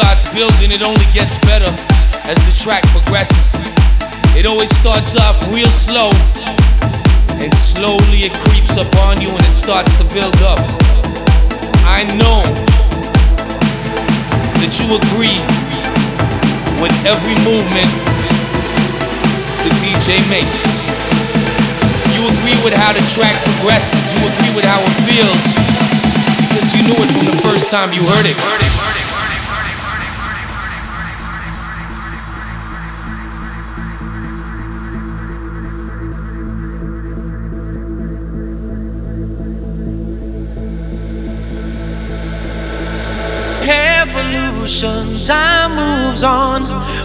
starts building, it only gets better as the track progresses. It always starts off real slow, and slowly it creeps up on you and it starts to build up. I know that you agree with every movement the DJ makes. You agree with how the track progresses, you agree with how it feels, because you knew it from the first time you heard it. Evolution, time moves on.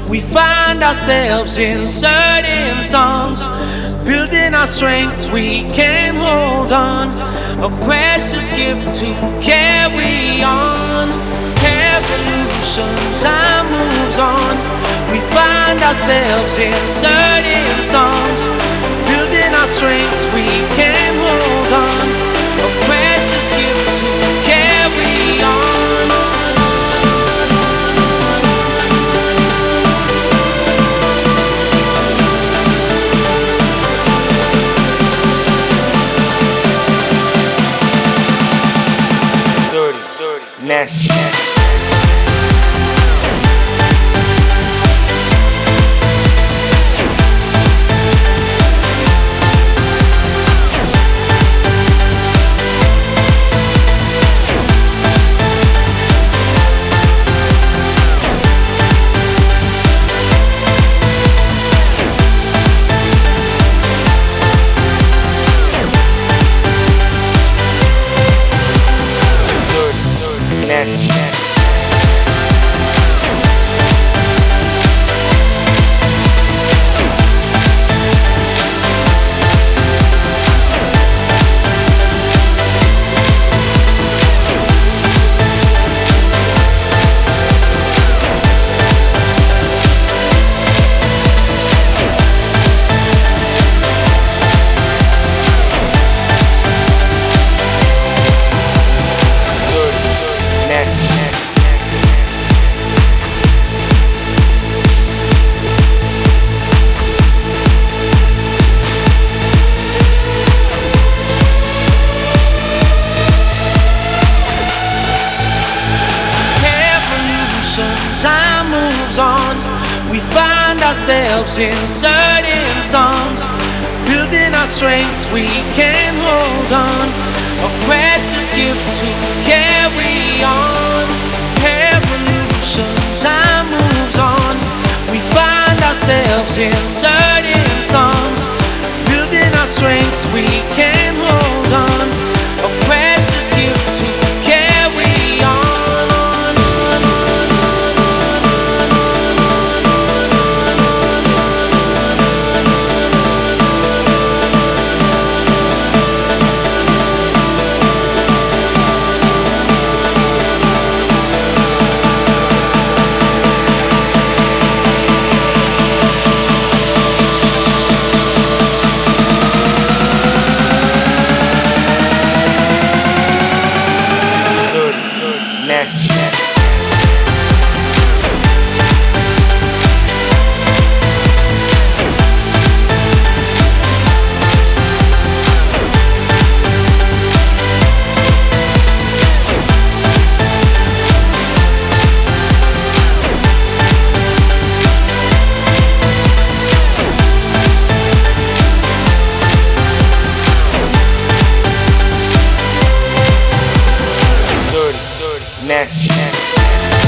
We find ourselves in certain songs, building our strength. We can hold on, a precious gift to carry on. Evolution, time moves on. We find ourselves in certain songs, building our strength. We can hold on, nasty. nasty. Ourselves in certain songs. Building our strength, we can hold on. A precious gift to carry on. Evolution, time moves on. We find ourselves in nasty. Nasty. nasty.